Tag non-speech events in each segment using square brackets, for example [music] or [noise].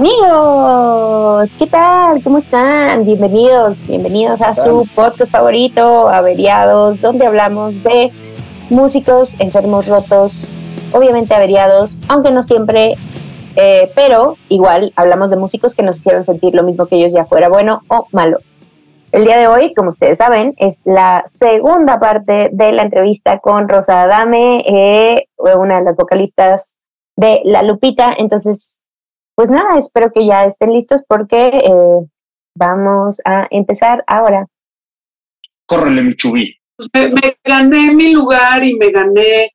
Amigos, ¿qué tal? ¿Cómo están? Bienvenidos, bienvenidos a su podcast favorito, Averiados, donde hablamos de músicos enfermos rotos, obviamente averiados, aunque no siempre, eh, pero igual hablamos de músicos que nos hicieron sentir lo mismo que ellos, ya fuera bueno o malo. El día de hoy, como ustedes saben, es la segunda parte de la entrevista con Rosa Adame, eh, una de las vocalistas de La Lupita. Entonces, pues nada, espero que ya estén listos porque eh, vamos a empezar ahora. Córrele, mi chubí. Pues me, gané mi lugar y me gané,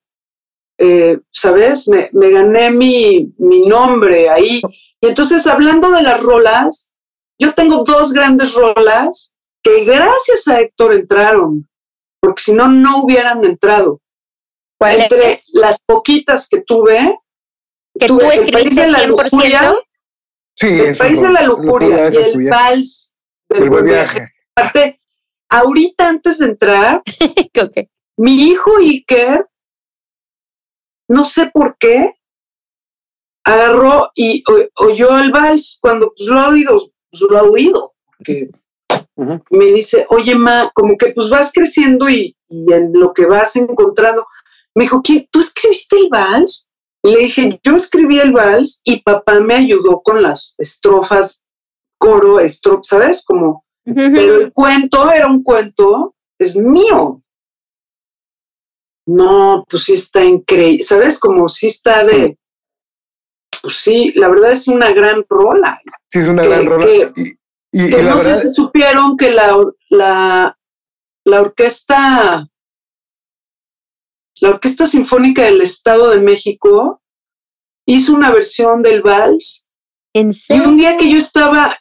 eh, ¿sabes? Me, me gané mi, mi nombre ahí. Y entonces, hablando de las rolas, yo tengo dos grandes rolas que gracias a Héctor entraron, porque si no, no hubieran entrado. Entre las poquitas que tuve, que tú escribiste 100%. sí, el país de la lujuria y el vals del buen viaje. Aparte, ahorita antes de entrar, [laughs] mi hijo Iker, no sé por qué, agarró y oyó el vals cuando pues, lo ha oído, pues, lo ha oído. Que me dice, oye, ma, como que pues vas creciendo y, en lo que vas encontrando. Me dijo, ¿quién? ¿Tú escribiste el vals? Le dije, yo escribí el vals y papá me ayudó con las estrofas, coro, estrofa, ¿sabes? Como, pero el cuento era un cuento, es mío. No, pues sí está increíble, ¿sabes? Como sí está de, pues sí, la verdad es una gran rola. Sí, es una gran rola. Que, no sé si supieron que la, la, la orquesta la Orquesta Sinfónica del Estado de México hizo una versión del vals. ¿En Y un día que yo estaba,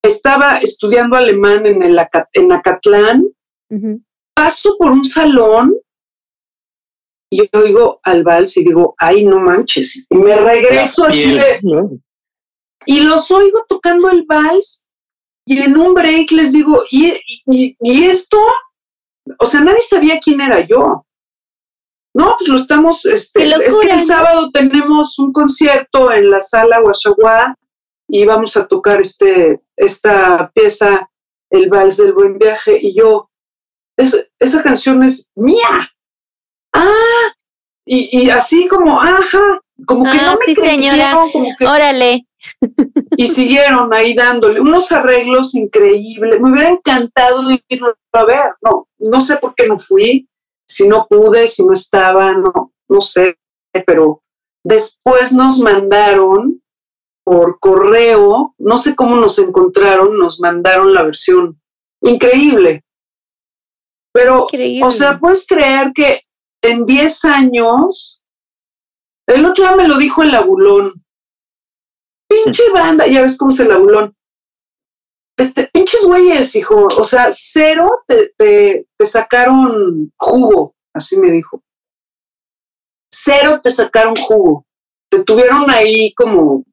estaba estudiando alemán en, el, en Acatlán, paso por un salón y yo oigo al vals y digo, ay, no manches. Y me regreso así Y los oigo tocando el vals y en un break les digo, ¿y, y esto? O sea, nadie sabía quién era yo. No, pues lo estamos, este, es que el sábado tenemos un concierto en la sala Guashaguá y vamos a tocar este, esta pieza, El Vals del Buen Viaje, y yo, esa canción es mía. Ah, y, así como, ajá, como que no ah, me sí, señora. como que, Órale. Y siguieron ahí dándole unos arreglos increíbles. Me hubiera encantado irlo a ver. No, no sé por qué no fui si no pude, si no estaba, no, no sé, pero después nos mandaron por correo, no sé cómo nos encontraron, nos mandaron la versión. Increíble. Pero, o sea, puedes creer que en 10 años, el otro día me lo dijo el labulón, pinche banda, ya ves cómo es el labulón, este, pinches güeyes, hijo, o sea, cero te, te, sacaron jugo, así me dijo. Cero te sacaron jugo. Te tuvieron ahí como...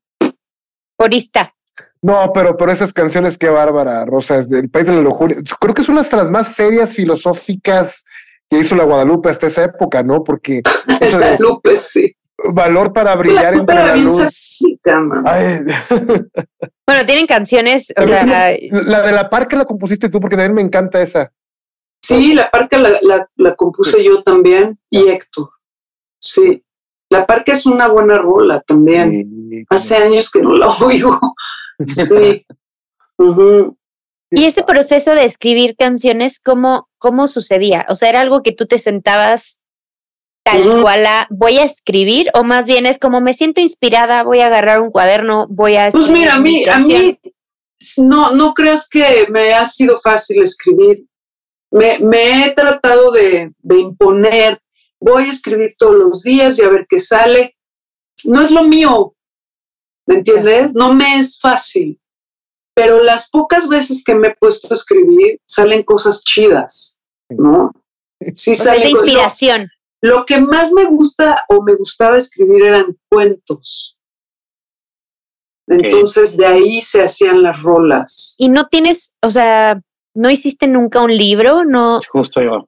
Porista. No, pero, pero esas canciones, qué bárbara, Rosa, es del País de la Lujuria. Creo que es una de las más serias filosóficas que hizo la Guadalupe hasta esa época, ¿no? Porque... [laughs] Guadalupe, sí valor para brillar entre la luz. [laughs] bueno, tienen canciones, o sea, la de la parca la compusiste tú porque también me encanta esa. Sí, la parca la, la, compuse yo también y Héctor. Sí, la parca es una buena rola también. Hace años que no la oigo. [laughs] Sí. Y ese proceso de escribir canciones, ¿cómo, ¿cómo sucedía? O sea, ¿era algo que tú te sentabas tal cual voy a escribir o más bien es como me siento inspirada, voy a agarrar un cuaderno, voy a Pues mira, a mí, a mí no, no creas que me ha sido fácil escribir. Me, me he tratado de, de, imponer, voy a escribir todos los días y a ver qué sale. No es lo mío, ¿me entiendes? No me es fácil. Pero las pocas veces que me he puesto a escribir, salen cosas chidas, ¿no? Sí, sale de inspiración. Lo que más me gusta o me gustaba escribir eran cuentos. Entonces de ahí se hacían las rolas. Y no tienes, o sea, no hiciste nunca un libro, no. Justo yo.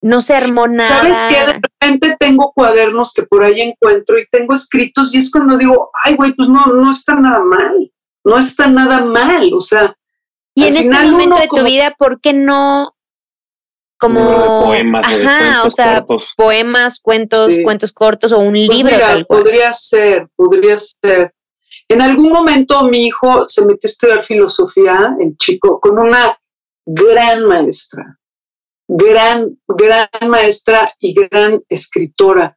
no se armó nada. ¿Sabes qué? De repente tengo cuadernos que por ahí encuentro y tengo escritos y es cuando digo, ay, güey, pues no, no está nada mal, no está nada mal, o sea. Y en este momento de tu vida, ¿por qué no como poemas, ajá, o sea, poemas, cuentos, cuentos cortos o un pues libro tal cual. Podría ser, podría ser. En algún momento mi hijo se metió a estudiar filosofía, el chico, con una gran maestra, gran, gran maestra y gran escritora.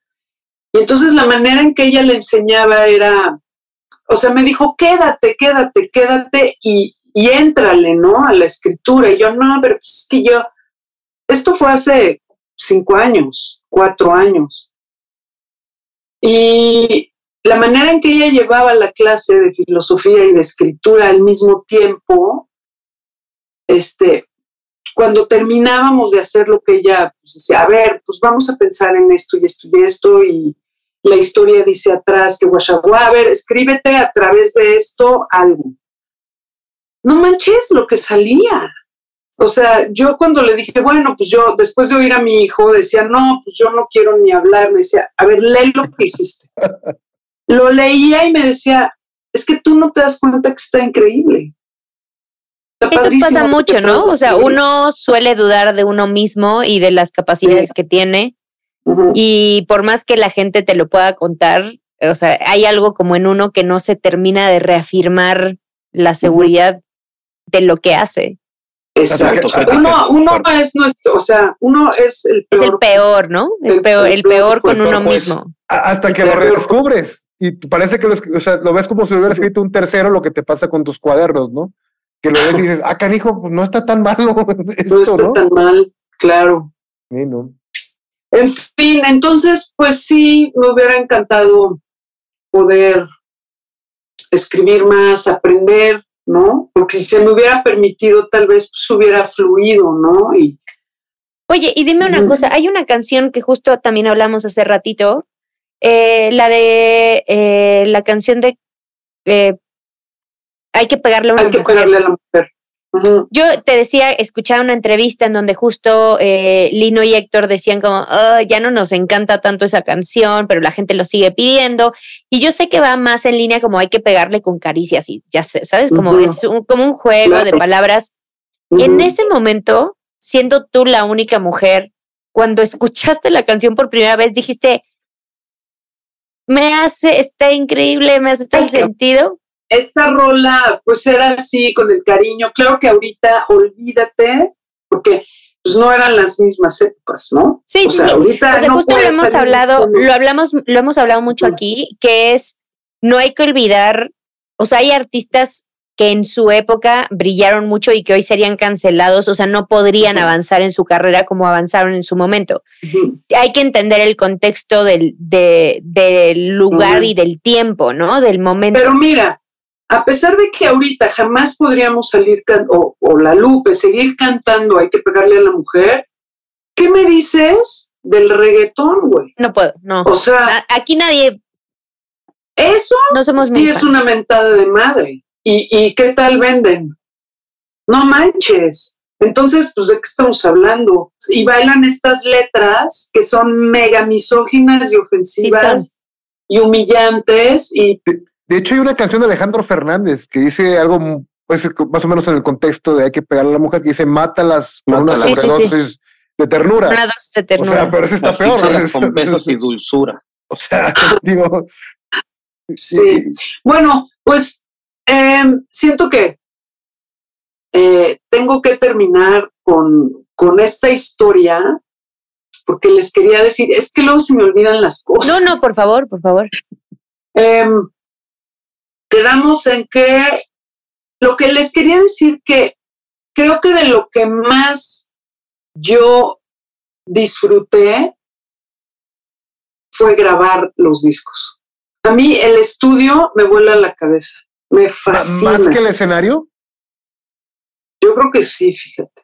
Y entonces la manera en que ella le enseñaba era, o sea, me dijo, quédate, quédate, quédate y, y éntrale, ¿no? A la escritura. Y yo, no, pero pues es que yo, esto fue hace cinco años, cuatro años. Y la manera en que ella llevaba la clase de filosofía y de escritura al mismo tiempo, este, cuando terminábamos de hacer lo que ella pues, decía, a ver, pues vamos a pensar en esto y esto y esto, y la historia dice atrás que a ver, escríbete a través de esto algo. No manches lo que salía. O sea, yo cuando le dije, bueno, pues yo, después de oír a mi hijo, decía, no, pues yo no quiero ni hablar, me decía, a ver, lee lo que hiciste. [laughs] lo leía y me decía, es que tú no te das cuenta que está increíble. Eso pasa mucho, ¿no? O sea, uno suele dudar de uno mismo y de las capacidades que tiene. Y por más que la gente te lo pueda contar, o sea, hay algo como en uno que no se termina de reafirmar la seguridad de lo que hace. Exacto. uno, uno es nuestro, o sea, uno es el peor. Es el peor, ¿no? Es el peor, el peor con uno mismo. Hasta que lo redescubres y parece que lo, o sea, lo ves como si hubiera escrito un tercero lo que te pasa con tus cuadernos, ¿no? Que lo ves y dices, ah, canijo, pues no está tan malo [laughs] esto, no está tan mal, claro. Sí, ¿no? En fin, entonces, pues sí, me hubiera encantado poder escribir más, aprender, ¿no? Porque si se me hubiera permitido, tal vez pues, hubiera fluido, ¿no? Y, Oye, y dime una cosa, hay una canción que justo también hablamos hace ratito, eh, la de eh, la canción de eh, Hay que pegarle a una hay que pegarle a la mujer. Yo te decía, escuchaba una entrevista en donde justo eh, Lino y Héctor decían como, ya no nos encanta tanto esa canción, pero la gente lo sigue pidiendo. Y yo sé que va más en línea como hay que pegarle con caricias y ya sé, ¿sabes? Como es un, como un juego de palabras. En ese momento, siendo tú la única mujer, cuando escuchaste la canción por primera vez, dijiste, me hace, está increíble, me hace todo sentido esta rola pues era así con el cariño. Claro que ahorita olvídate, porque pues no eran las mismas épocas, ¿no? Sí, sí, sí. o sea, justo lo hemos hablado, lo hablamos, lo hemos hablado mucho aquí, que es no hay que olvidar, o sea, hay artistas que en su época brillaron mucho y que hoy serían cancelados, o sea, no podrían avanzar en su carrera como avanzaron en su momento. Hay que entender el contexto del, del lugar y del tiempo, ¿no? Del momento. Pero mira, a pesar de que ahorita jamás podríamos salir, o, o, la Lupe, seguir cantando, hay que pegarle a la mujer, ¿qué me dices del reggaetón, güey? No puedo, no. O sea, aquí nadie... Eso no somos sí es una mentada de madre. ¿Y, ¿Y qué tal venden? No manches. Entonces, pues, ¿de qué estamos hablando? Y bailan estas letras que son mega misóginas y ofensivas y humillantes y de hecho, hay una canción de Alejandro Fernández que dice algo pues, más o menos en el contexto de hay que pegarle a la mujer, que dice mátalas con una sobredosis de ternura. Una dosis de ternura. O sea, pero eso está peor. Con besos y dulzura. [laughs] O sea, [laughs] digo. Sí. Bueno, pues em, siento que eh, tengo que terminar con, con esta historia porque les quería decir, es que luego se me olvidan las cosas. No, no, por favor, por favor. Eh, quedamos en que lo que les quería decir que creo que de lo que más yo disfruté fue grabar los discos. A mí el estudio me vuela la cabeza, me fascina. ¿Más que el escenario? Yo creo que sí, fíjate.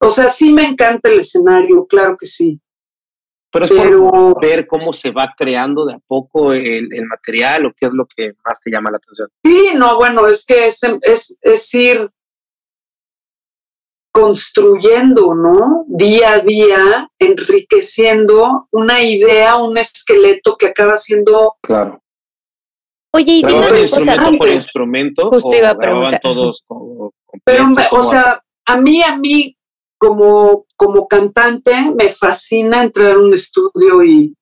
O sea, sí me encanta el escenario, claro que sí. Pero es ver cómo se va creando de a poco el, material o qué es lo que más te llama la atención. Sí, no, bueno, es que es, es, es ir construyendo, ¿no? Día a día, enriqueciendo una idea, un esqueleto que acaba siendo Claro. Oye, y dime ¿Grababan una cosa. por instrumento Justo o iba a preguntar. todos como Pero, completo, me- o sea, a mí, a mí, como, como cantante, me fascina entrar a un estudio y,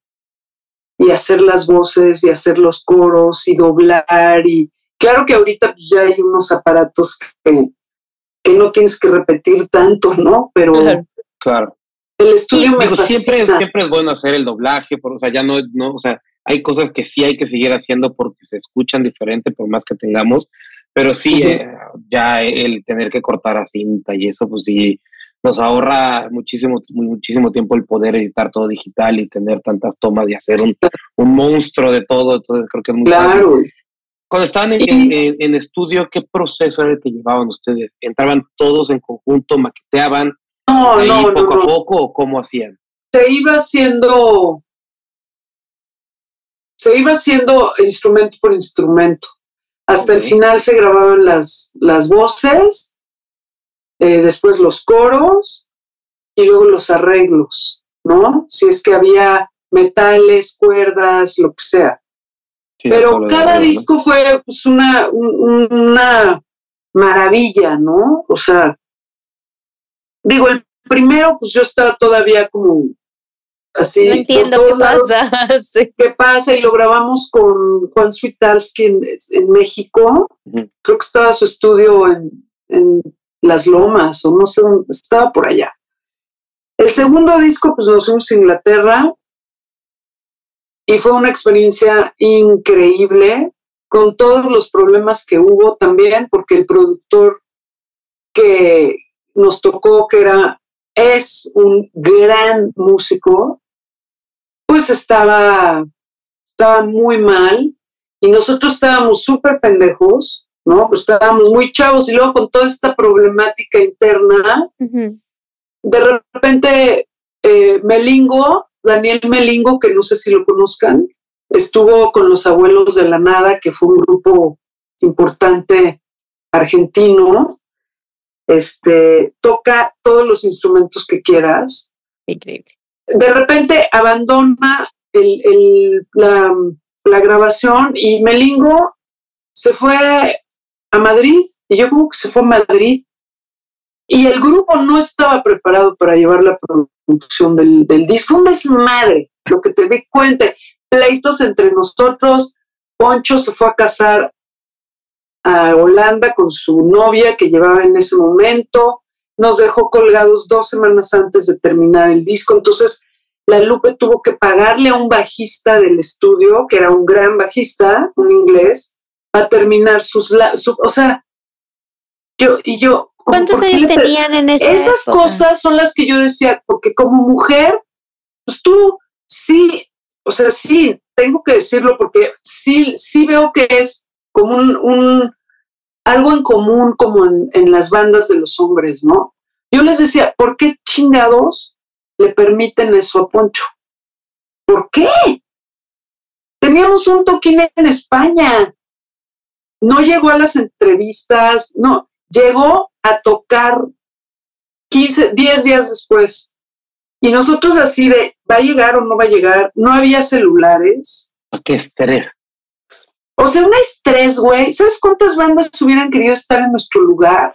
y hacer las voces y hacer los coros y doblar. Y claro que ahorita pues, ya hay unos aparatos que, que no tienes que repetir tanto, ¿no? Pero. Claro. el estudio me Digo, fascina. siempre, siempre es bueno hacer el doblaje, por, o sea, ya no, no, o sea, hay cosas que sí hay que seguir haciendo porque se escuchan diferente por más que tengamos, pero sí, eh, ya el tener que cortar a cinta y eso, pues sí, nos ahorra muchísimo, muchísimo tiempo el poder editar todo digital y tener tantas tomas y hacer un, un monstruo de todo, entonces creo que es muy fácil. Claro. Cuando estaban en, Y- en- en- en estudio, ¿qué proceso era el que llevaban ustedes? ¿Entraban todos en conjunto, maqueteaban No, ahí no, no, poco a no. poco o cómo hacían? se iba haciendo se iba haciendo instrumento por instrumento. Hasta el final se grababan las, las voces, eh, después los coros y luego los arreglos, ¿no? Si es que había metales, cuerdas, lo que sea. Sí, Pero cada disco fue pues, una, un- una maravilla, ¿no? O sea, digo, el primero, pues yo estaba todavía como así. No entiendo qué lados, pasa. [laughs] Sí. ¿Qué pasa? Y lo grabamos con Juan Switalski en, en México. Creo que estaba su estudio en, en Las Lomas, o no sé dónde, estaba por allá. El segundo disco, pues nos fuimos a Inglaterra y fue una experiencia increíble, con todos los problemas que hubo también, porque el productor que nos tocó, que era, es un gran músico, pues estaba, estaba muy mal y nosotros estábamos súper pendejos, ¿no? Pues estábamos muy chavos y luego con toda esta problemática interna, de repente eh, Melingo, Daniel Melingo, que no sé si lo conozcan, estuvo con los abuelos de la nada, que fue un grupo importante argentino. Este toca todos los instrumentos que quieras. Increíble. De repente abandona el- el- la, la grabación y Melingo se fue a Madrid. Y yo como que se fue a Madrid. Y el grupo no estaba preparado para llevar la producción del, del disco. Un desmadre, lo que te di cuenta. Pleitos entre nosotros. Poncho se fue a casar a Holanda con su novia que llevaba en ese momento. Nos dejó colgados dos semanas antes de terminar el disco. Entonces, la Lupe tuvo que pagarle a un bajista del estudio, que era un gran bajista, un inglés, para terminar sus... la- su- o sea, yo y yo... ¿Cuántos ¿por qué años tenían en esa esas época? cosas son las que yo decía, porque como mujer, pues tú sí, o sea, sí, tengo que decirlo porque sí, sí veo que es como un, un- algo en común como en, en las bandas de los hombres, ¿no? Yo les decía, ¿por qué chingados le permiten eso a Poncho? ¿Por qué? Teníamos un toquín en España. No llegó a las entrevistas, no, llegó a tocar 15, 10 días después. Y nosotros así de, ¿va a llegar o no va a llegar? No había celulares. Qué estrés. O sea, un estrés, güey. ¿Sabes cuántas bandas hubieran querido estar en nuestro lugar?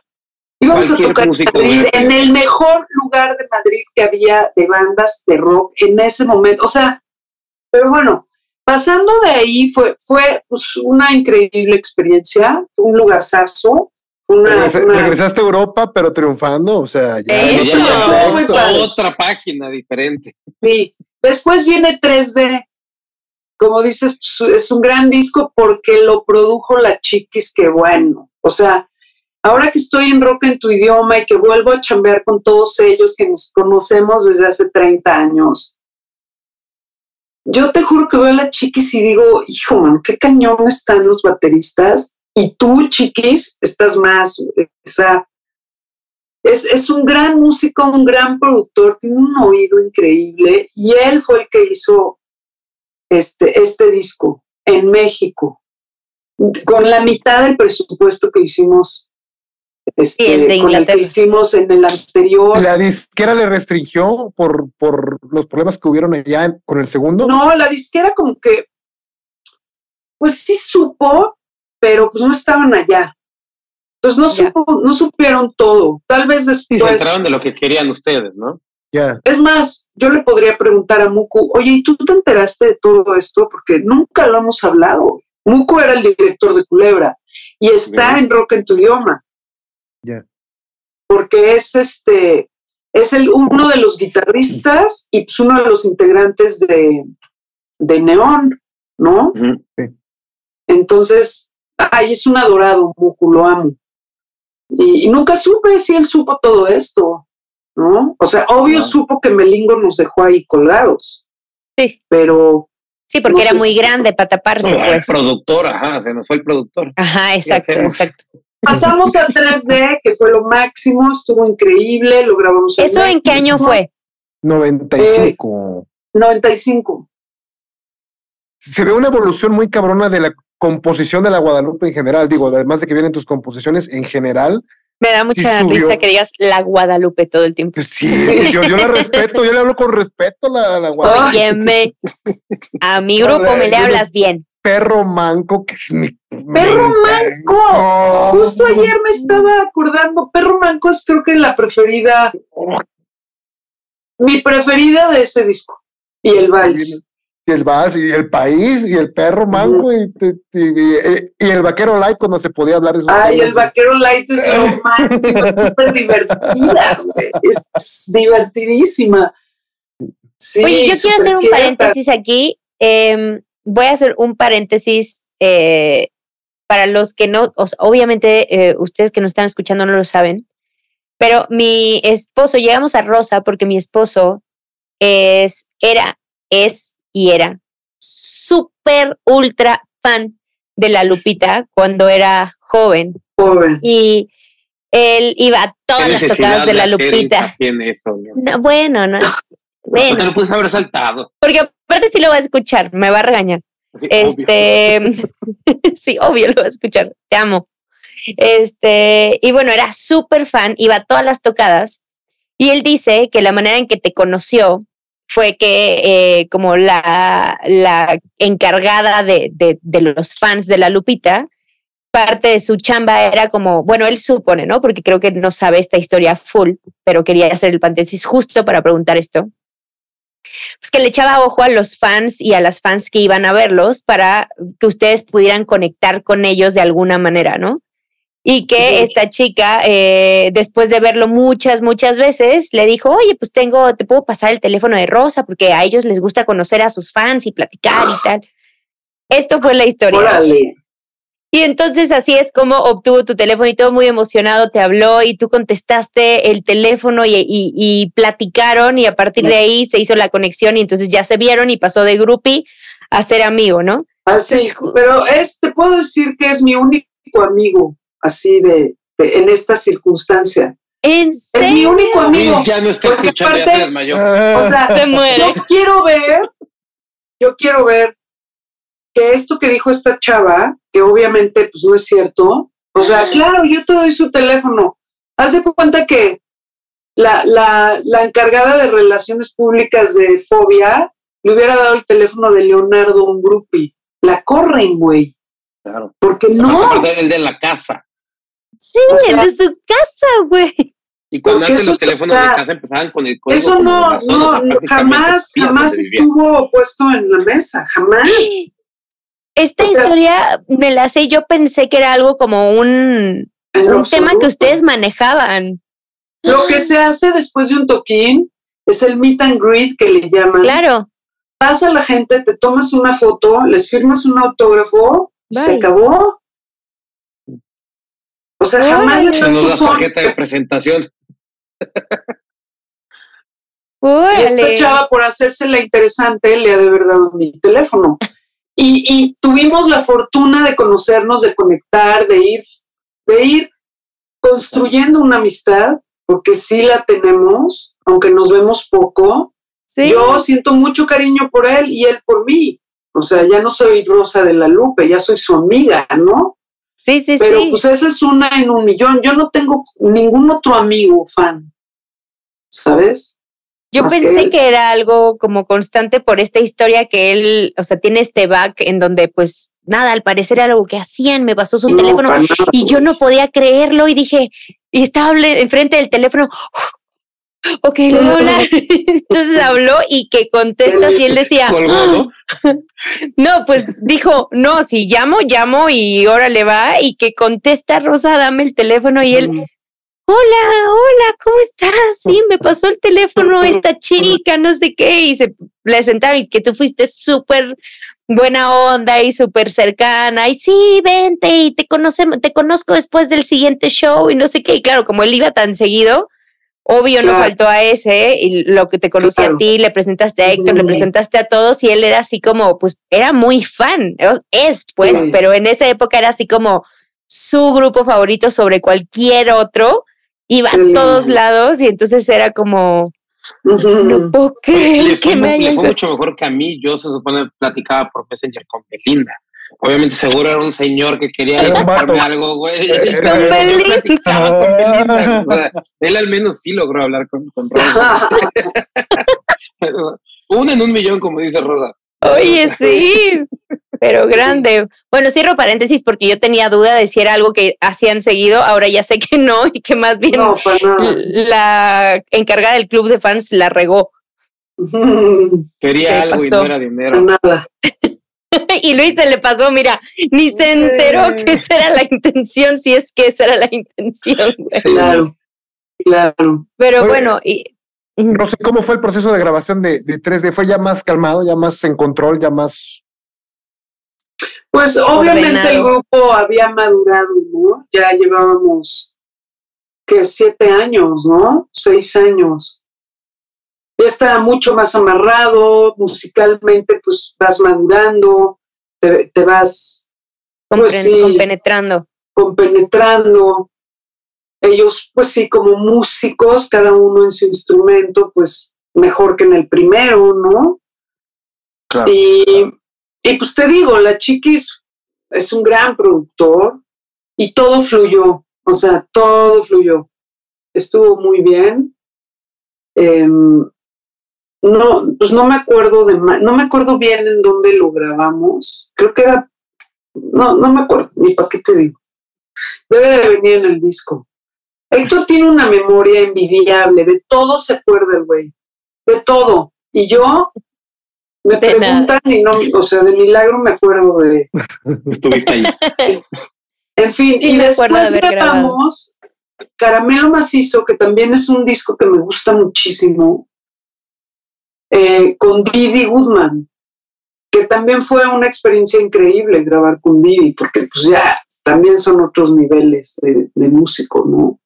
Íbamos a tocar en Madrid, en el mejor lugar de Madrid que había de bandas de rock en ese momento. O sea, pero bueno, pasando de ahí fue, fue pues, una increíble experiencia, fue un lugarzazo. Una, Regresa- una- regresaste a Europa, pero triunfando, o sea, ya. Eso. Ya, muy padre. otra página diferente. Sí, después viene 3D. Como dices, pues, es un gran disco porque lo produjo la Chiquis, que bueno. O sea, ahora que estoy en Rock en tu idioma y que vuelvo a chambear con todos ellos que nos conocemos desde hace 30 años, yo te juro que veo a la Chiquis y digo, hijo, qué cañón están los bateristas. Y tú, Chiquis, estás más. O sea, es, es un gran músico, un gran productor, tiene un oído increíble y él fue el que hizo este, este disco en México, con la mitad del presupuesto que hicimos este, el de con el Inglaterra. que hicimos en el anterior. ¿La disquera le restringió por, por los problemas que hubieron allá en- con el segundo? No, la disquera como que, pues sí supo, pero pues no estaban allá. Entonces no, supo, no supieron todo. Tal vez Y se después. enteraron de lo que querían ustedes, ¿no? Ya. Es más, yo le podría preguntar a Muku, oye, ¿y tú te enteraste de todo esto? Porque nunca lo hemos hablado. Muku era el director de Culebra y está Bien. en Rock en tu idioma. Porque es este, es el uno de los guitarristas y pues uno de los integrantes de, de Neón, ¿no? Ujú. Entonces, ay, es un adorado, Muku, lo amo. Y, y nunca supe si él supo todo esto, ¿no? O sea, obvio No. supo que Melingo nos dejó ahí colgados, Sí, pero sí, porque No era muy si- grande para taparse, El pues. productor, ajá, se nos fue el productor. Ajá, exacto, exacto. Pasamos a 3D, que fue lo máximo, estuvo increíble, lo grabamos ¿Eso en qué año fue? 95. 95. Se ve una evolución muy cabrona de la composición de la Guadalupe en general. Digo, además de que vienen tus composiciones en general. Me da mucha risa que digas la Guadalupe todo el tiempo. Pues sí, yo, yo la respeto, yo le hablo con respeto a la, Guadalupe. Óyeme, a mi Hola, grupo me le hablas bien. Perro manco, que es mi. ¡Perro manco! Justo ayer me estaba acordando, Perro Manco es creo que la preferida, mi preferida de ese disco. Y el vals. Y el vals, y el país, y el perro manco, y, y- y- y el vaquero light cuando se podía hablar de esos Ay, temas. el vaquero light es lo máximo, [laughs] súper divertida, güey. Es divertidísima. Sí, Oye, yo quiero hacer un cierta. paréntesis aquí. em, voy a hacer un paréntesis eh, para los que no, o sea, obviamente eh, ustedes que nos están escuchando no lo saben, pero mi esposo, llegamos a Rosa porque mi esposo es, era, es y era súper ultra fan de la Lupita cuando era joven Joven. y él iba a todas las tocadas de la Lupita. eso, ¿no? No, bueno, no. Bueno. Bueno, lo puedes haber saltado. porque aparte sí lo va a escuchar, me va a regañar. Obvio. Este, [laughs] sí, obvio lo va a escuchar, te amo. Este, y bueno, era súper fan, iba a todas las tocadas. Y él dice que la manera en que te conoció fue que eh, como la, la encargada de, de, de los fans de la Lupita, parte de su chamba era como, bueno, él supone, ¿no? Porque creo que no sabe esta historia full, pero quería hacer el paréntesis justo para preguntar esto. Pues que le echaba ojo a los fans y a las fans que iban a verlos para que ustedes pudieran conectar con ellos de alguna manera, ¿no? Y que esta chica, eh, después de verlo muchas, muchas veces, le dijo, oye, pues tengo, te puedo pasar el teléfono de Rosa porque a ellos les gusta conocer a sus fans y platicar y tal. Esto fue la historia. Órale. Y entonces así es como obtuvo tu teléfono y todo muy emocionado te habló y tú contestaste el teléfono y, y- y platicaron y a partir de ahí se hizo la conexión y entonces ya se vieron y pasó de groupie a ser amigo, ¿no? Así, Ah, pero es, te puedo decir que es mi único amigo, así de, de- en esta circunstancia. ¿En Es mi serio? único amigo. Luis ya no está escuchando, ya aparte- se desmayó. O sea, Se muere. yo quiero ver, yo quiero ver que esto que dijo esta chava, que obviamente pues no es cierto, o sea, claro, yo te doy su teléfono. Haz de cuenta que la, la, la encargada de relaciones públicas de Fobia le hubiera dado el teléfono de Leonardo a un grupi. La corren, güey. Claro. Porque no. El de la casa. Sí, O sea- el de su casa, güey. Y cuando antes los está- teléfonos de casa empezaban con el código Eso no, zona, no, o sea, no, prácticamente jamás, jamás estuvo puesto en la mesa, jamás. Esta O sea- historia me la sé, yo pensé que era algo como un, tema que ustedes manejaban. Lo que se hace después de un toquín es el meet and greet que le llaman. Claro, Pasa la gente, te tomas una foto, les firmas un autógrafo, y se Bye. acabó. O sea, jamás le Órale. das tu tarjeta de presentación. Y esta chava, por hacerse la interesante, le ha de haber dado mi teléfono. Y, y tuvimos la fortuna de conocernos, de conectar, de ir, de ir construyendo una amistad, porque sí la tenemos, aunque nos vemos poco. Sí. Yo siento mucho cariño por él y él por mí. O sea, ya no soy Rosa de la Lupe, ya soy su amiga, ¿no? Sí, Sí, sí, Pero sí. pues esa es una en un millón. Yo no tengo ningún otro amigo fan, ¿sabes? Yo pensé que era algo como constante por esta historia que él, o sea, tiene este back en donde pues nada, al parecer era algo que hacían, me pasó su No, teléfono nada, y yo no podía creerlo y dije, y estaba enfrente del teléfono, ok, le voy a hablar. [laughs] Entonces habló y que contestas y él decía, [laughs] ¿no? [laughs] no, pues dijo, no, si llamo, llamo y órale va y que contesta Rosa, dame el teléfono y él. Hola, hola, ¿cómo estás? Sí, me pasó el teléfono esta chica, no sé qué, y se le sentaron y que tú fuiste súper buena onda y súper cercana, y sí, vente y te conocemos, te conozco después del siguiente show y no sé qué, y claro, como él iba tan seguido, obvio no faltó a ese, y lo que te conocí a ti, le presentaste a Héctor, le presentaste a todos, y él era así como, pues, era muy fan, es pues, Sí. pero en esa época era así como su grupo favorito sobre cualquier otro, iba a Qué todos lados y entonces era como, no puedo Le creer fue, que me mu- le hayan... fue mucho mejor que a mí. Yo se supone platicaba por Messenger con Belinda. Obviamente seguro era un señor que quería contarme algo, güey. Era- [laughs] Con platicaba con Belinda. o sea, él al menos sí logró hablar con, con Rosa. [laughs] [laughs] Una en un millón, como dice Rosa. Oye, sí, pero grande. Bueno, cierro paréntesis porque yo tenía duda de si era algo que hacían seguido, ahora ya sé que [laughs] no y que más bien No, la encargada del club de fans la regó. [laughs] Quería Se algo y no era Para dinero. nada. [laughs] y Luis se le pasó, mira, ni se enteró que esa era la intención, si es que esa era la intención. güey. Claro. Claro. Pero Oye, bueno, y, No sé cómo fue el proceso de grabación de, de 3D. ¿Fue ya más calmado, ya más en control, ya más. Pues obviamente el grupo había madurado, ¿no? Ya llevábamos que siete años, ¿no? Seis años. Ya estaba mucho más amarrado, musicalmente pues vas madurando, te, te vas Pues sí. compenetrando. compenetrando. Ellos, pues sí, como músicos, cada uno en su instrumento, pues mejor que en el primero, ¿no? Claro. Y, y pues te digo, la Chiquis es un gran productor y todo fluyó, o sea, todo fluyó. Estuvo muy bien. Em, no, pues no me acuerdo de no me acuerdo bien en dónde lo grabamos. Creo que era, no, no me acuerdo, ni para qué te digo. Debe de venir en el disco. Héctor tiene una memoria envidiable, de todo se acuerda el güey, de todo. Y yo me De preguntan y no, o sea, de milagro me acuerdo de, [laughs] Estuviste ahí. [laughs] en fin, Sí, y de después haber grabado. grabamos Caramelo Macizo, que también es un disco que me gusta muchísimo, eh, con Didi Goodman, que también fue una experiencia increíble grabar con Didi, porque pues ya también son otros niveles de, de músico, ¿no?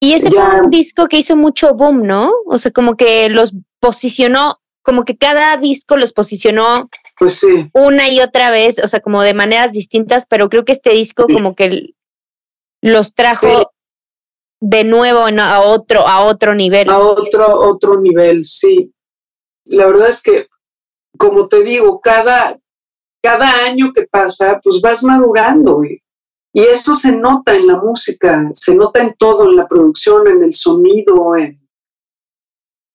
Y ese Ya. fue un disco que hizo mucho boom, ¿no? O sea, como que los posicionó, como que cada disco los posicionó Pues sí, una y otra vez, o sea, como de maneras distintas, pero creo que este disco Sí. como que los trajo Sí. de nuevo a otro, a otro nivel. a otro, otro nivel, sí. La verdad es que, como te digo, cada, cada año que pasa, pues vas madurando. Y, y esto se nota en la música, se nota en todo, en la producción, en el sonido. En...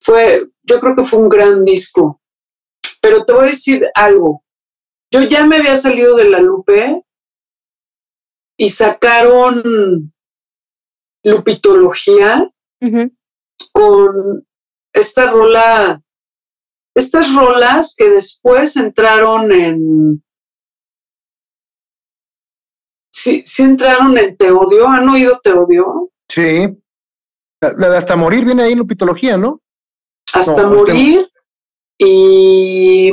Fue, yo creo que fue un gran disco. Pero te voy a decir algo. Yo ya me había salido de la Lupe y sacaron Lupitología con esta rola, estas rolas que después entraron en, sí, sí entraron en Te Odio, ¿han oído Te Odio? Sí. La, la de hasta morir viene ahí en Lupitología, ¿no? Hasta No, hasta- morir y,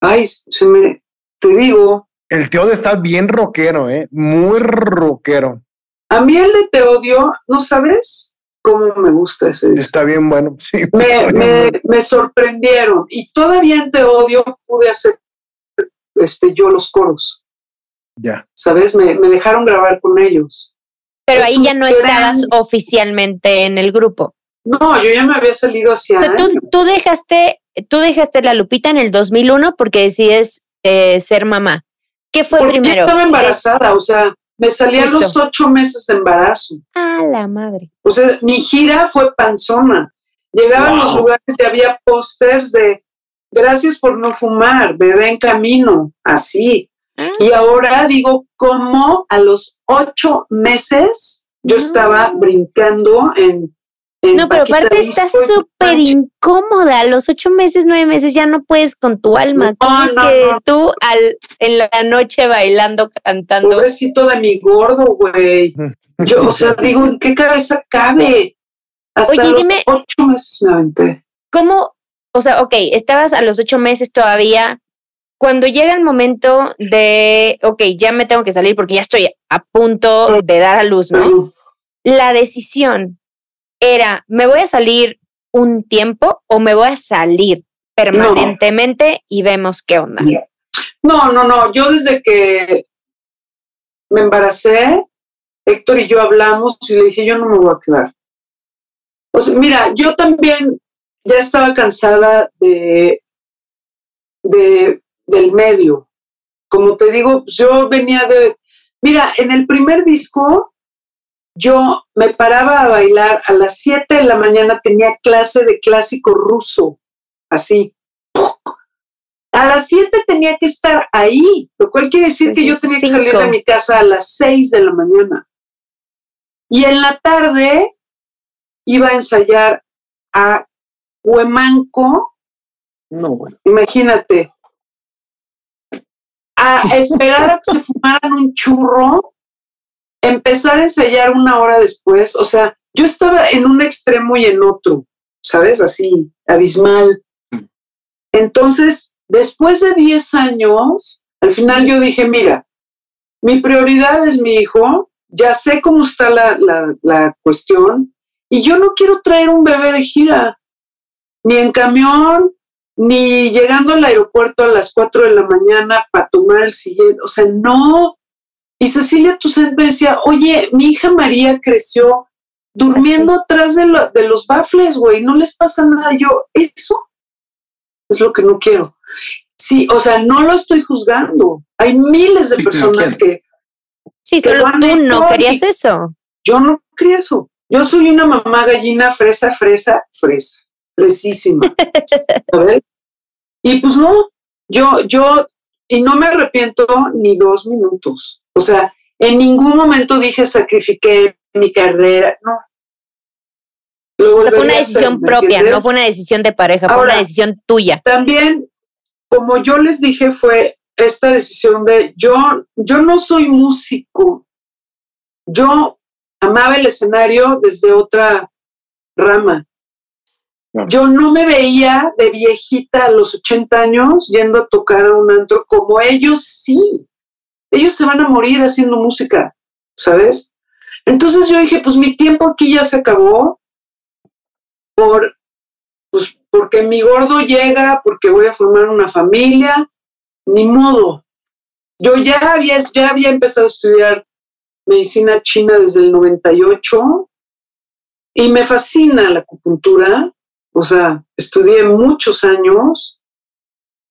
ay, se me, te digo, El Teode está bien rockero, ¿eh? Muy rockero. a mí el de Te Odio, ¿no sabes cómo me gusta ese disco? Está bien bueno. [laughs] Sí. me, me, me sorprendieron y todavía en Te Odio pude hacer este, yo los coros. Ya. ¿sabes? Me, me dejaron grabar con ellos. Pero es ahí ya no gran- estabas oficialmente en el grupo. No, yo ya me había salido hacia O sea, tú, tú dejaste, tú dejaste la Lupita en el 2001 porque decides eh, ser mamá. ¿Qué fue Porque primero? estaba embarazada, o sea, me salía a los Justo. ocho meses de embarazo. Ah, la madre. O sea, mi gira fue panzona. Llegaba a los Wow. lugares y había pósters de gracias por no fumar, bebé en camino, así. Ah. Y ahora digo, ¿cómo a los ocho meses yo Ah. estaba brincando en... No, pero aparte está súper incómoda. A los ocho meses, nueve meses ya no puedes con tu alma. No, ¿Cómo es no, que no. tú al, en la noche bailando, cantando? Pobrecito de mi gordo, güey. [laughs] Yo, o sea, digo, ¿en qué cabeza cabe? Hasta Oye, los dime- ocho meses me aventé. ¿Cómo? O sea, ok, estabas a los ocho meses todavía. Cuando llega el momento de, ok, ya me tengo que salir porque ya estoy a punto de dar a luz, ¿no? La decisión era, ¿me voy a salir un tiempo o me voy a salir permanentemente y vemos qué onda? No, no, no. Yo desde que me embaracé, Héctor y yo hablamos y le dije, yo no me voy a quedar. O mira, yo también ya estaba cansada de, de del medio. Como te digo, yo venía de. Mira, en el primer disco, yo me paraba a bailar a las 7 de la mañana, tenía clase de clásico ruso, así. A las 7 tenía que estar ahí, lo cual quiere decir que yo tenía que salir de mi casa a las 6 de la mañana. Y en la tarde iba a ensayar a Huemanco, No, bueno. imagínate, a esperar a que se fumaran un churro, empezar a ensayar una hora después. O sea, yo estaba en un extremo y en otro, ¿sabes? Así, abismal. Mm. Entonces, después de 10 años, al final yo dije, mira, mi prioridad es mi hijo, ya sé cómo está la, la, la cuestión, y yo no quiero traer un bebé de gira, ni en camión, ni llegando al aeropuerto a las 4 de la mañana para tomar el siguiente, o sea, no. Y Cecilia Toussaint me decía, oye, mi hija María creció durmiendo atrás de, lo- de los bafles, güey, no les pasa nada. Yo, eso es lo que no quiero. Sí, o sea, no lo estoy juzgando. Hay miles de Sí, personas claro. que Sí, que solo lo han tú no hecho querías eso. yo no quería eso. Yo soy una mamá gallina fresa, fresa, fresa, fresísima. [laughs] ¿Sabes? Y pues no, yo, yo, y no me arrepiento ni dos minutos. O sea, en ningún momento dije sacrifiqué mi carrera, no. Lo O sea, fue una hacer, decisión ¿me propia, no fue una decisión de pareja, fue una decisión tuya. También, como yo les dije, fue esta decisión de yo, yo no soy músico. Yo amaba el escenario desde otra rama. Yo no me veía de viejita a los 80 años yendo a tocar a un antro como ellos sí. Ellos se van a morir haciendo música, ¿sabes? Entonces yo dije, pues mi tiempo aquí ya se acabó por, pues porque mi gordo llega, porque voy a formar una familia, ni modo. Yo ya había, ya había empezado a estudiar medicina china desde el 98 y me fascina la acupuntura. O sea, estudié muchos años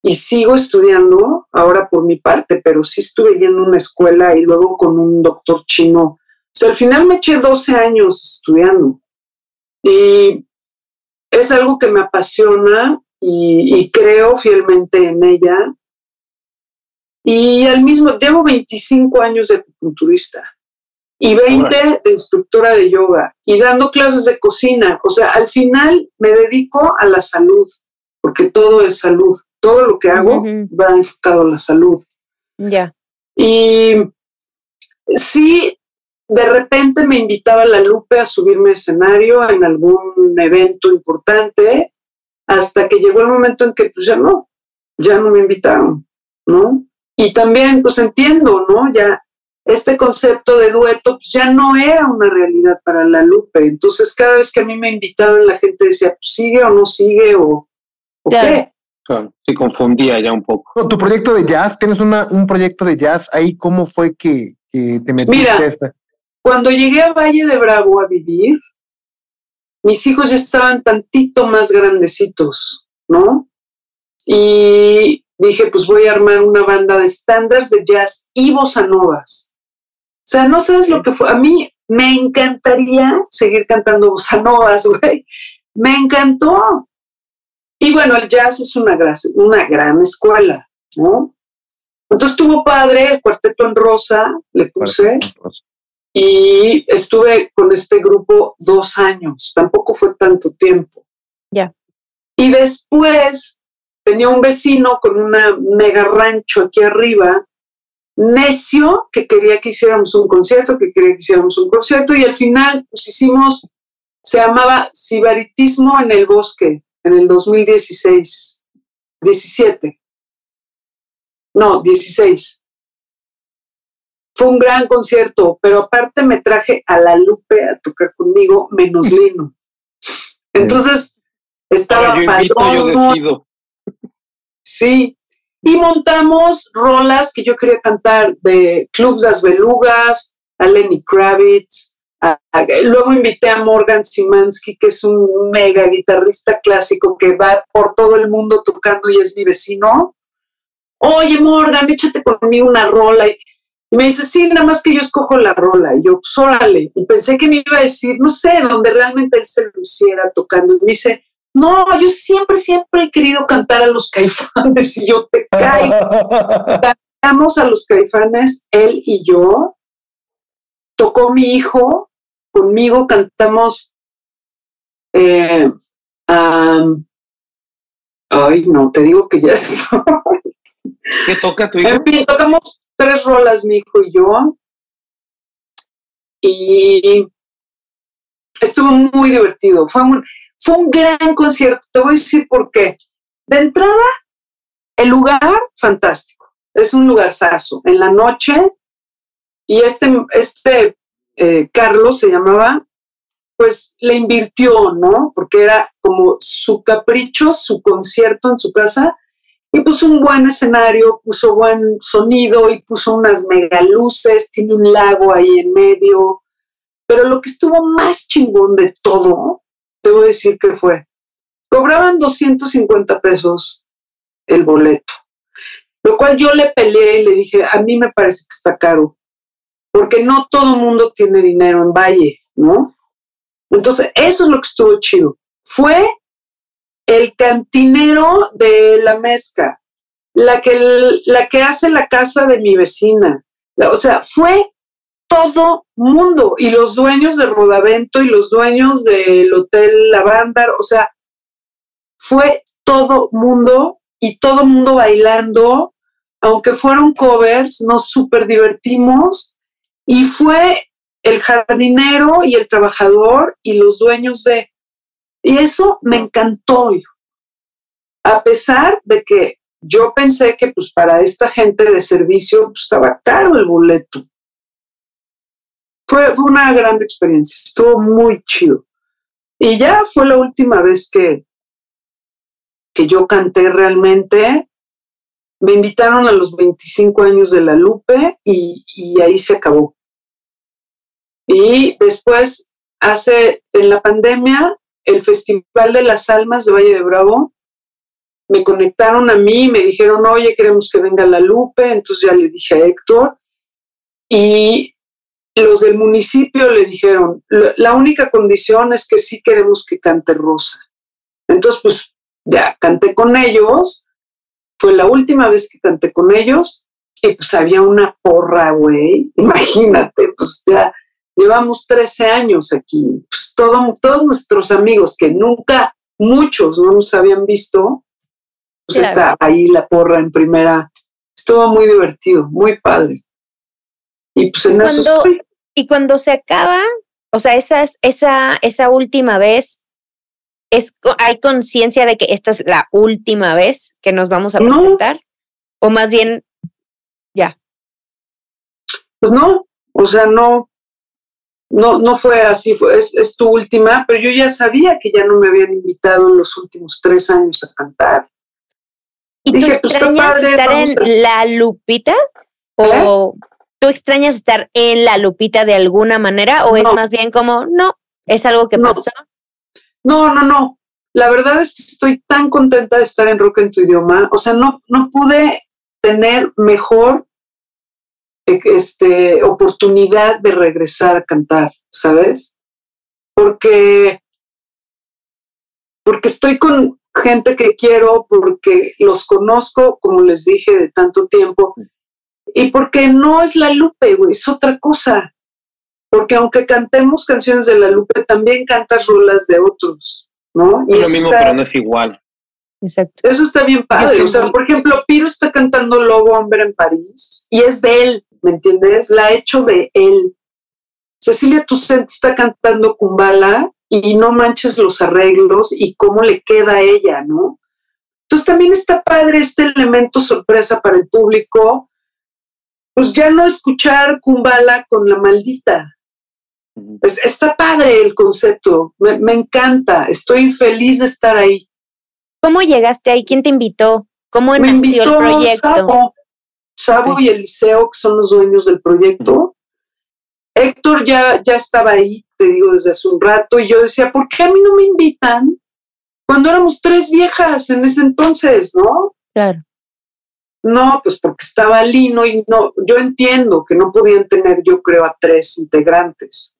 y sigo estudiando ahora por mi parte, pero sí estuve yendo a una escuela y luego con un doctor chino. O sea, al final me eché 12 años estudiando y es algo que me apasiona y, y creo fielmente en ella. Y al mismo, llevo 25 años de acupunturista y 20 de instructora de yoga y dando clases de cocina. O sea, al final me dedico a la salud, porque todo es salud. Todo lo que hago Ujú. va enfocado a la salud. Ya. Y sí, de repente me invitaba la Lupe a subirme a escenario en algún evento importante, hasta que llegó el momento en que pues ya no, ya no me invitaron, ¿no? Y también pues entiendo, ¿no? Ya este concepto de dueto pues, ya no era una realidad para la Lupe. Entonces cada vez que a mí me invitaban la gente decía, pues sigue o no sigue o, qué. Claro, sí confundía ya un poco. No, Tu proyecto de jazz, tienes una, un proyecto de jazz ahí, ¿cómo fue que, que te metiste Mira. a esta? Cuando llegué a Valle de Bravo a vivir, mis hijos ya estaban tantito más grandecitos, ¿no? Y dije, pues voy a armar una banda de estándares de jazz y bossa novas. O sea, no sabes lo que fue. A mí me encantaría seguir cantando bossa novas, [laughs] güey. Me encantó. Y bueno, el jazz es una gran, una gran escuela, ¿no? Entonces estuvo padre, el cuarteto en rosa, le puse, y estuve con este grupo dos años, tampoco fue tanto tiempo. Ya. Y después tenía un vecino con una mega rancho aquí arriba, necio, que quería que hiciéramos un concierto, que quería que hiciéramos un concierto, y al final pues hicimos, se llamaba Sibaritismo en el Bosque, en el 2016, 17. No, 16. Fue un gran concierto, pero aparte me traje a la Lupe a tocar conmigo, menos Lino. Entonces, estaba yo Sí, y montamos rolas que yo quería cantar de Club Las Belugas, a Lenny Kravitz. Luego invité a Morgan Simansky, que es un mega guitarrista clásico que va por todo el mundo tocando y es mi vecino. Oye, Morgan, échate conmigo una rola. Y, me dice, sí, nada más que yo escojo la rola. Y yo, pues órale. Y pensé que me iba a decir, no sé, donde realmente él se luciera tocando. Y me dice, no, yo siempre, siempre he querido cantar a los caifanes y yo te caigo. [laughs] Cantamos a los caifanes, él y yo. Tocó mi hijo, conmigo cantamos. Eh, ay, no, te digo que ya [laughs] estoy. ¿Qué toca tu hijo? En fin, tocamos tres rolas, mi hijo y yo. Y estuvo muy divertido. Fue un, fue un gran concierto. Te voy a decir por qué. De entrada, el lugar, fantástico. Es un lugar saso. En la noche, y este, este eh, Carlos se llamaba, pues le invirtió, ¿no? Porque era como su capricho, su concierto en su casa, y puso un buen escenario, puso buen sonido y puso unas mega luces, tiene un lago ahí en medio. Pero lo que estuvo más chingón de todo a decir que fue. Cobraban 250 pesos el boleto, lo cual yo le peleé y le dije, a mí me parece que está caro, porque no todo mundo tiene dinero en Valle, ¿no? Entonces, eso es lo que estuvo chido. Fue el cantinero de la mezca, la que, la que hace la casa de mi vecina. O sea, fue todo mundo y los dueños de Rodavento y los dueños del Hotel Lavandar, o sea, fue todo mundo y todo mundo bailando, aunque fueron covers, nos súper divertimos y fue el jardinero y el trabajador y los dueños de... Y eso me encantó, a pesar de que yo pensé que pues para esta gente de servicio pues, estaba caro el boleto. Fue, una gran experiencia, estuvo muy chido. Y ya fue la última vez que, que yo canté realmente. Me invitaron a los 25 años de la Lupe y, ahí se acabó. Y después, hace, en la pandemia, el Festival de las Almas de Valle de Bravo, me conectaron a mí me dijeron, oye, queremos que venga la Lupe. Entonces ya le dije a Héctor. Y los del municipio le dijeron, la única condición es que sí queremos que cante Rosa. Entonces, pues ya canté con ellos, fue la última vez que canté con ellos y pues había una porra, güey, [laughs] imagínate, pues ya llevamos 13 años aquí, pues todos nuestros amigos que nunca, muchos no nos habían visto, pues está ahí la porra en primera, estuvo muy divertido, muy padre. Y pues en cuando, eso Y cuando se acaba, o sea, esa, esa, esa última vez, es, ¿hay conciencia de que esta es la última vez que nos vamos a presentar? O más bien, ya. Pues no, o sea, no, no, no fue así, es, es, tu última, pero yo ya sabía que ya no me habían invitado en los últimos tres años a cantar. ¿Y Dije, tú pues, extrañas estar en La Lupita? ¿O, ¿Eh? ¿Tú extrañas estar en la lupita de alguna manera o es más bien como, no, es algo que pasó? No, no, no. la verdad es que estoy tan contenta de estar en Rock en tu idioma. O sea, no, no pude tener mejor eh, este, oportunidad de regresar a cantar, ¿sabes? Porque, porque estoy con gente que quiero, porque los conozco, como les dije, de tanto tiempo, y porque no es la Lupe, güey, es otra cosa. Porque aunque cantemos canciones de la Lupe, también cantas rolas de otros, ¿no? Y es lo mismo, pero no es igual. Exacto. Eso está bien padre. O sea, por ejemplo, Piro está cantando Lobo Hombre en París y es de él, ¿me entiendes? La ha hecho de él. Cecilia Toussaint está cantando Kumbala y no manches los arreglos y cómo le queda a ella, ¿no? Entonces también está padre este elemento sorpresa para el público, pues ya no escuchar Kumbala con la maldita, está padre el concepto, me, encanta, estoy feliz de estar ahí. ¿Cómo llegaste ahí? ¿Quién te invitó? ¿Cómo nació el proyecto? Sabo, y Eliseo, que son los dueños del proyecto. Héctor ya, ya estaba ahí, te digo, desde hace un rato, y yo decía, ¿por qué a mí no me invitan? Cuando éramos tres viejas en ese entonces, ¿no? Claro. No, pues porque estaba Lino y no, yo entiendo que no podían tener, yo creo, a tres integrantes.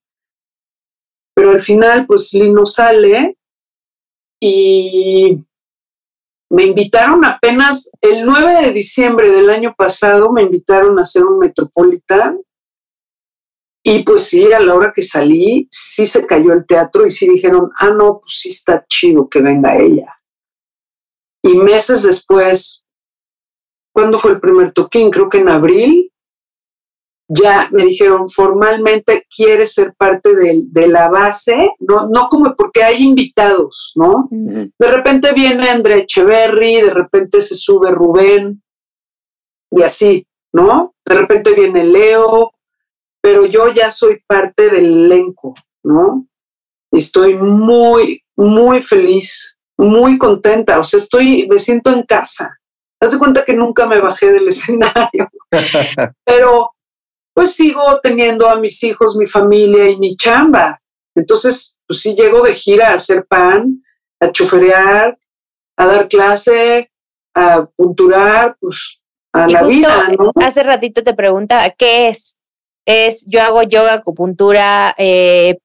Pero al final, pues Lino sale y me invitaron apenas el 9 de diciembre del año pasado, me invitaron a hacer un Metropolitan. Y pues sí, a la hora que salí, sí se cayó el teatro y sí dijeron, ah, no, pues sí está chido que venga ella. Y meses después, ¿cuándo fue el primer toquín? Creo que en abril, ya me dijeron formalmente quiere ser parte de, la base, no, no como porque hay invitados, ¿no? De repente viene Andrea Echeverry, de repente se sube Rubén, y así, ¿no? De repente viene Leo, pero yo ya soy parte del elenco, ¿no? Y estoy muy, muy feliz, muy contenta, o sea, estoy, me siento en casa. Haz de cuenta que nunca me bajé del [laughs] escenario, [laughs] pero pues sigo teniendo a mis hijos, mi familia y mi chamba. Entonces, pues sí llego de gira a hacer pan, a choferear, a dar clase, a punturar, pues a la vida, ¿no? Hace ratito te preguntaba, ¿qué es? Es, yo hago yoga, acupuntura, eh,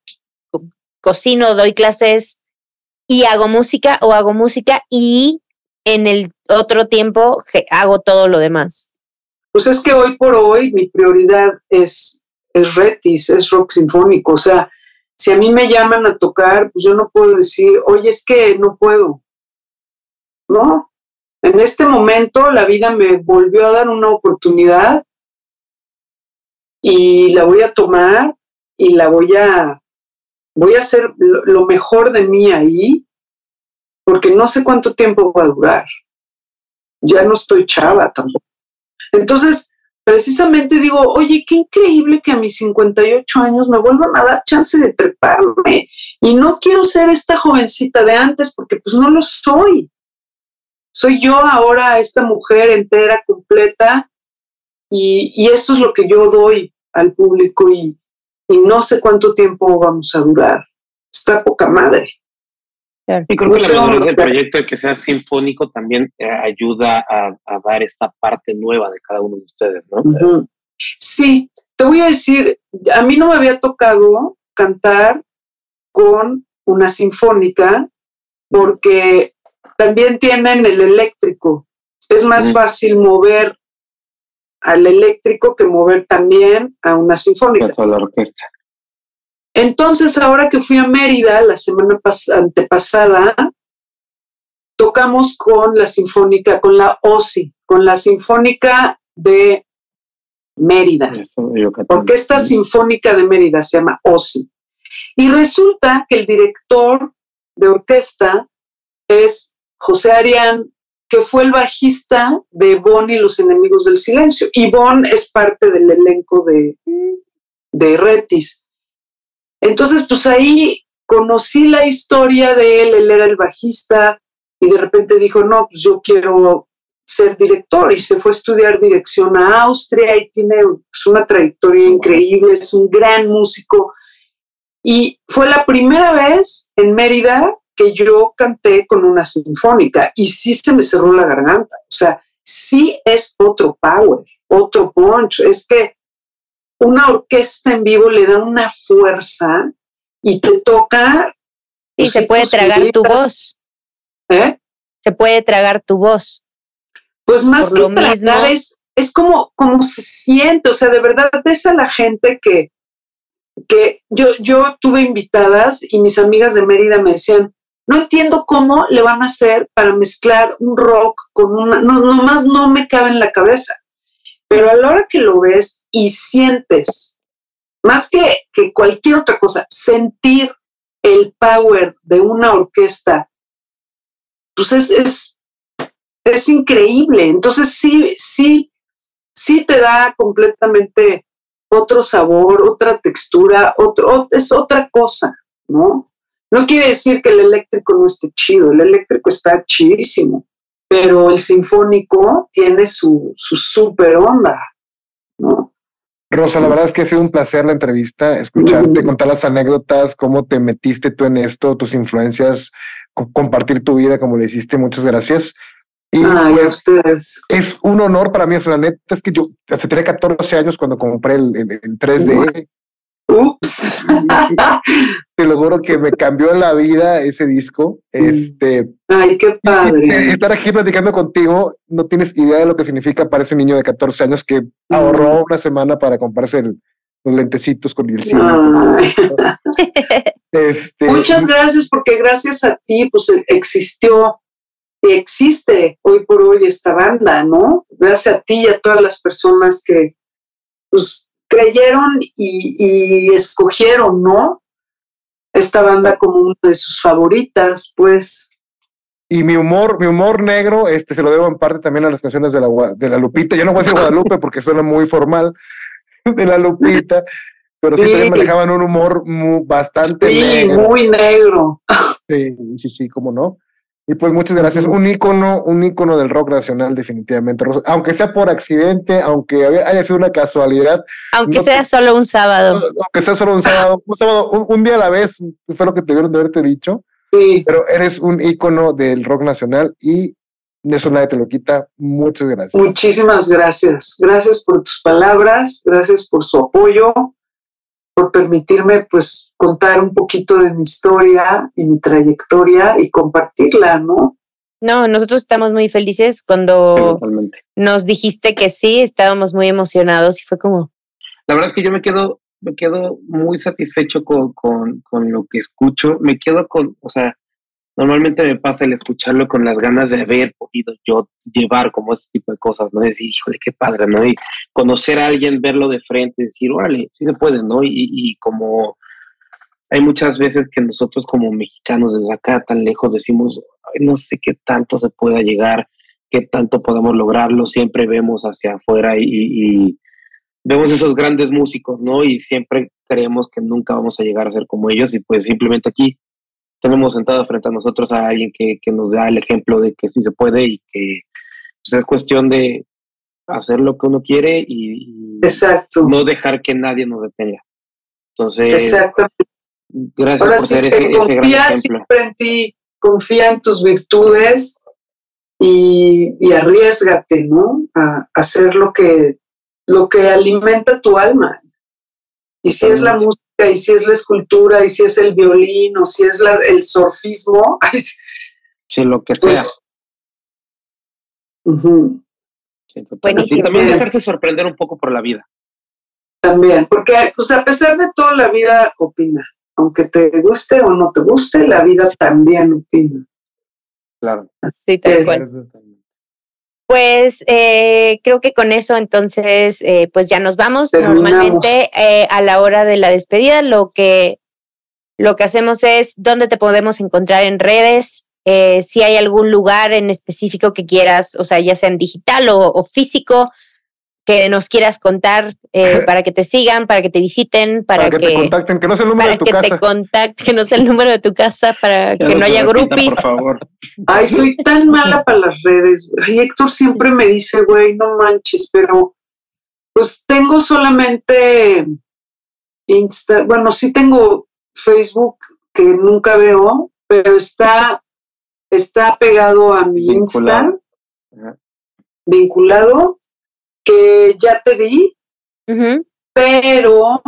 cocino, doy clases y hago música o hago música y en el otro tiempo hago todo lo demás. Pues es que hoy por hoy mi prioridad es, es Retis, es rock sinfónico. O sea, si a mí me llaman a tocar, pues yo no puedo decir, oye, es que no puedo. No, en este momento la vida me volvió a dar una oportunidad y la voy a tomar y la voy a, voy a hacer lo mejor de mí ahí, porque no sé cuánto tiempo va a durar. Ya no estoy chava tampoco. Entonces, precisamente digo, oye, qué increíble que a mis 58 años me vuelvan a dar chance de treparme. Y no quiero ser esta jovencita de antes porque pues no lo soy. Soy yo ahora esta mujer entera, completa, y, y esto es lo que yo doy al público y, y no sé cuánto tiempo vamos a durar. Está poca madre. Y creo que la madurez del proyecto de que sea sinfónico también eh, ayuda a, dar esta parte nueva de cada uno de ustedes, ¿no? Sí, te voy a decir, a mí no me había tocado cantar con una sinfónica porque también tienen el eléctrico. Es más fácil mover al eléctrico que mover también a una sinfónica. la orquesta. Entonces, ahora que fui a Mérida la semana antepasada, tocamos con la Sinfónica, con la OSI, con la Sinfónica de Mérida. Orquesta Sinfónica de Mérida se llama OSI. Y resulta que el director de orquesta es José Arián, que fue el bajista de Bon y los enemigos del silencio. Y Bon es parte del elenco de, de Retis. Entonces, pues ahí conocí la historia de él, él era el bajista y de repente dijo, no, pues yo quiero ser director y se fue a estudiar dirección a Austria y tiene pues, una trayectoria increíble, es un gran músico. Y fue la primera vez en Mérida que yo canté con una sinfónica y sí se me cerró la garganta. O sea, sí es otro power, otro punch. Es que una orquesta en vivo le da una fuerza y te toca. Y pues se puede tragar tu voz. ¿Eh? Se puede tragar tu voz. Pues más que tragar es, es como, como se siente. O sea, de verdad ves a la gente que, que yo, yo tuve invitadas y mis amigas de Mérida me decían, no entiendo cómo le van a hacer para mezclar un rock con una, no, nomás no me cabe en la cabeza. Pero a la hora que lo ves y sientes, más que, que cualquier otra cosa, sentir el power de una orquesta, pues es, es, increíble. Entonces sí, sí, sí te da completamente otro sabor, otra textura, otro, es otra cosa, ¿no? No quiere decir que el eléctrico no esté chido, el eléctrico está chidísimo, pero el sinfónico tiene su, su super onda, ¿no? Rosa, la verdad es que ha sido un placer la entrevista, escucharte, [laughs] contar las anécdotas, cómo te metiste tú en esto, tus influencias, compartir tu vida como le hiciste. Muchas gracias. Y pues, es un honor para mí, es la neta, es que yo hace tenía 14 años cuando compré el, el, 3D. Ups. [laughs] Te lo juro que me cambió la vida ese disco. Este. Ay, qué padre. Estar aquí platicando contigo, no tienes idea de lo que significa para ese niño de 14 años que ahorró una semana para comprarse los lentecitos con el cine. [laughs] Este, Muchas gracias, porque gracias a ti, pues existió existe hoy por hoy esta banda, ¿no? Gracias a ti y a todas las personas que pues, creyeron y, escogieron, ¿no? Esta banda como una de sus favoritas, pues. Y mi humor, mi humor negro, este se lo debo en parte también a las canciones de la, de la Lupita. Yo no voy a decir Guadalupe [laughs] porque suena muy formal, [laughs] de la Lupita, pero sí, siempre manejaban un humor bastante sí, muy negro. Sí, sí, sí, cómo no. Y pues muchas gracias. Un ícono, un ícono del rock nacional, definitivamente. Aunque sea por accidente, aunque haya sido una casualidad. Aunque sea solo un sábado. Aunque sea solo un sábado, un sábado, un, día a la vez, fue lo que te vieron de haberte dicho. Sí. Pero eres un ícono del rock nacional y eso nadie te lo quita. Muchas gracias. Muchísimas gracias. Gracias por tus palabras, gracias por su apoyo por permitirme pues contar un poquito de mi historia y mi trayectoria y compartirla, ¿no? No, nosotros estamos muy felices cuando nos dijiste que sí, estábamos muy emocionados y fue como... La verdad es que yo me quedo, me quedo muy satisfecho con, con, con lo que escucho, me quedo con, o sea, normalmente me pasa el escucharlo con las ganas de haber podido yo llevar como ese tipo de cosas, ¿no? decir, híjole, qué padre, ¿no? Y conocer a alguien, verlo de frente, decir, órale, sí se puede, ¿no? Y, y como hay muchas veces que nosotros como mexicanos desde acá tan lejos decimos, no sé qué tanto se pueda llegar, qué tanto podamos lograrlo, siempre vemos hacia afuera y, y vemos esos grandes músicos, ¿no? Y siempre creemos que nunca vamos a llegar a ser como ellos y pues simplemente aquí tenemos sentado frente a nosotros a alguien que, nos da el ejemplo de que sí se puede y que pues, es cuestión de hacer lo que uno quiere y, no dejar que nadie nos detenga. Entonces, Exactamente. Gracias por ser ese, confía siempre en ti, confía en tus virtudes y, y arriesgate, ¿no? A, hacer lo que, lo que alimenta tu alma. Y si es la música, y si es la escultura, y si es el violín, o si es el surfismo. [laughs] sí, lo que sea. Pues, y también dejarse sorprender un poco por la vida. También, porque pues a pesar de todo la vida opina. Aunque te guste o no te guste, la vida también opina. Claro. Sí, tal cual. Pues eh, creo que con eso entonces pues pues ya nos vamos. Normalmente eh, a la hora de la despedida lo que, lo que hacemos es dónde te podemos encontrar en redes, si hay algún lugar en específico que quieras, o sea, ya sea en digital o físico, que nos quieras contar eh, [laughs] para que te sigan, para que te visiten, para, que, te contacten, que no sea el número de tu casa. que te contacten, que no sea el número de tu casa, para que no haya grupis. Por favor. Ay, soy tan mala para las redes. Ay, Héctor siempre me dice, güey, no manches, pero pues tengo solamente Insta, bueno, sí tengo Facebook que nunca veo, pero está, está pegado a mi Insta, vinculado, que ya te di, pero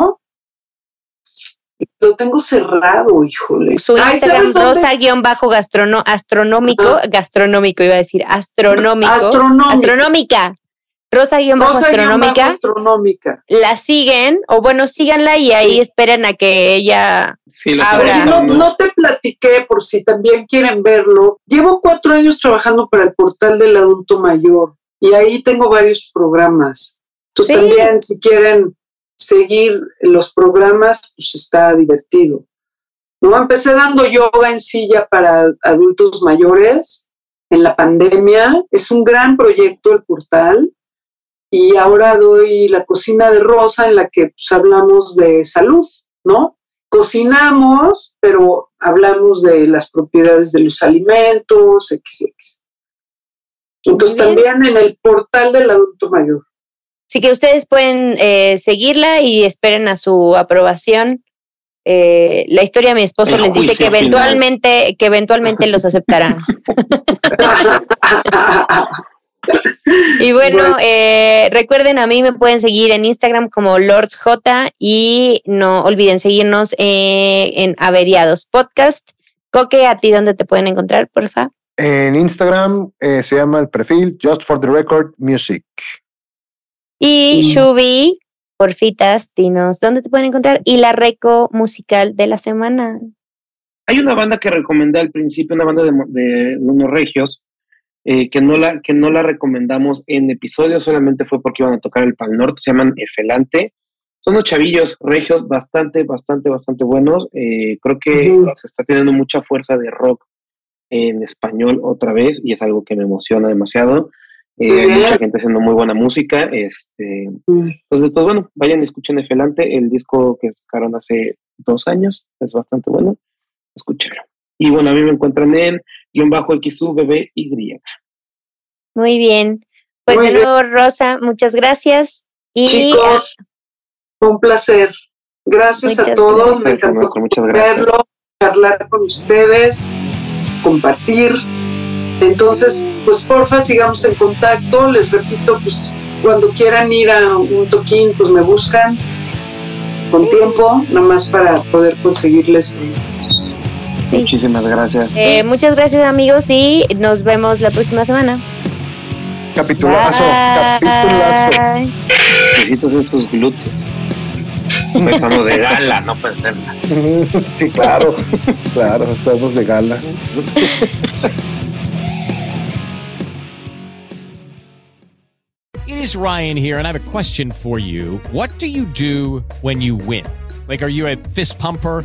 lo tengo cerrado, híjole. Su Instagram rosa-astronómico, gastronómico iba a decir, astronómico. Astronómica. Rosa-astronómica. astronómica. La siguen, o bueno, síganla y ahí esperen a que ella abra. No, no te platiqué por si también quieren verlo. Llevo cuatro años trabajando para el portal del adulto mayor y ahí tengo varios programas. Entonces también si quieren seguir los programas, pues está divertido. ¿no? Empecé dando yoga en silla para adultos mayores en la pandemia. Es un gran proyecto el portal. Y ahora doy la cocina de Rosa en la que pues, hablamos de salud, ¿no? Cocinamos, pero hablamos de las propiedades de los alimentos, XX. Entonces también en el portal del adulto mayor. Así que ustedes pueden eh, seguirla y esperen a su aprobación. Eh, la historia de mi esposo les dice que eventualmente, que eventualmente los aceptará. [laughs] [laughs] y bueno, eh, recuerden, a mí me pueden seguir en Instagram como LordsJ y no olviden seguirnos en Averiados Podcast. Coque, ¿a ti dónde te pueden encontrar, porfa? En Instagram se llama el perfil Just for the Record Music. Y Shubi, porfitas, dinos, ¿dónde te pueden encontrar? Y la reco musical de la semana. Hay una banda que recomendé al principio, una banda de, unos regios, eh, que, no la, que no la recomendamos en episodios, solamente fue porque iban a tocar el Pal Norte, se llaman Efelante. Son unos chavillos regios bastante, bastante, bastante buenos. Eh, creo que se está teniendo mucha fuerza de rock en español otra vez y es algo que me emociona demasiado. Eh, hay mucha gente haciendo muy buena música. Este, entonces, pues bueno, vayan y escuchen Efelante, el disco que sacaron hace dos años, es bastante bueno. Escúchenlo. Y bueno, a mí me encuentran en guion bajo XUBBY. Muy bien. Pues de nuevo, Rosa, muchas gracias. Y Chicos, un placer. Gracias a todos. Me encantó verlo, charlar con ustedes, compartir. Entonces, pues porfa, sigamos en contacto. Les repito, pues cuando quieran ir a un toquín, pues me buscan con tiempo, nada más para poder conseguirles Muchísimas gracias. Eh, muchas gracias amigos y nos vemos la próxima semana. Capitulazo, capitulazo. Besitos en sus glúteos. Empezamos de gala, no pensé Sí, claro, claro, estamos de gala. It is Ryan here, and I have a question for you. What do you do when you win? Like, are you a fist pumper?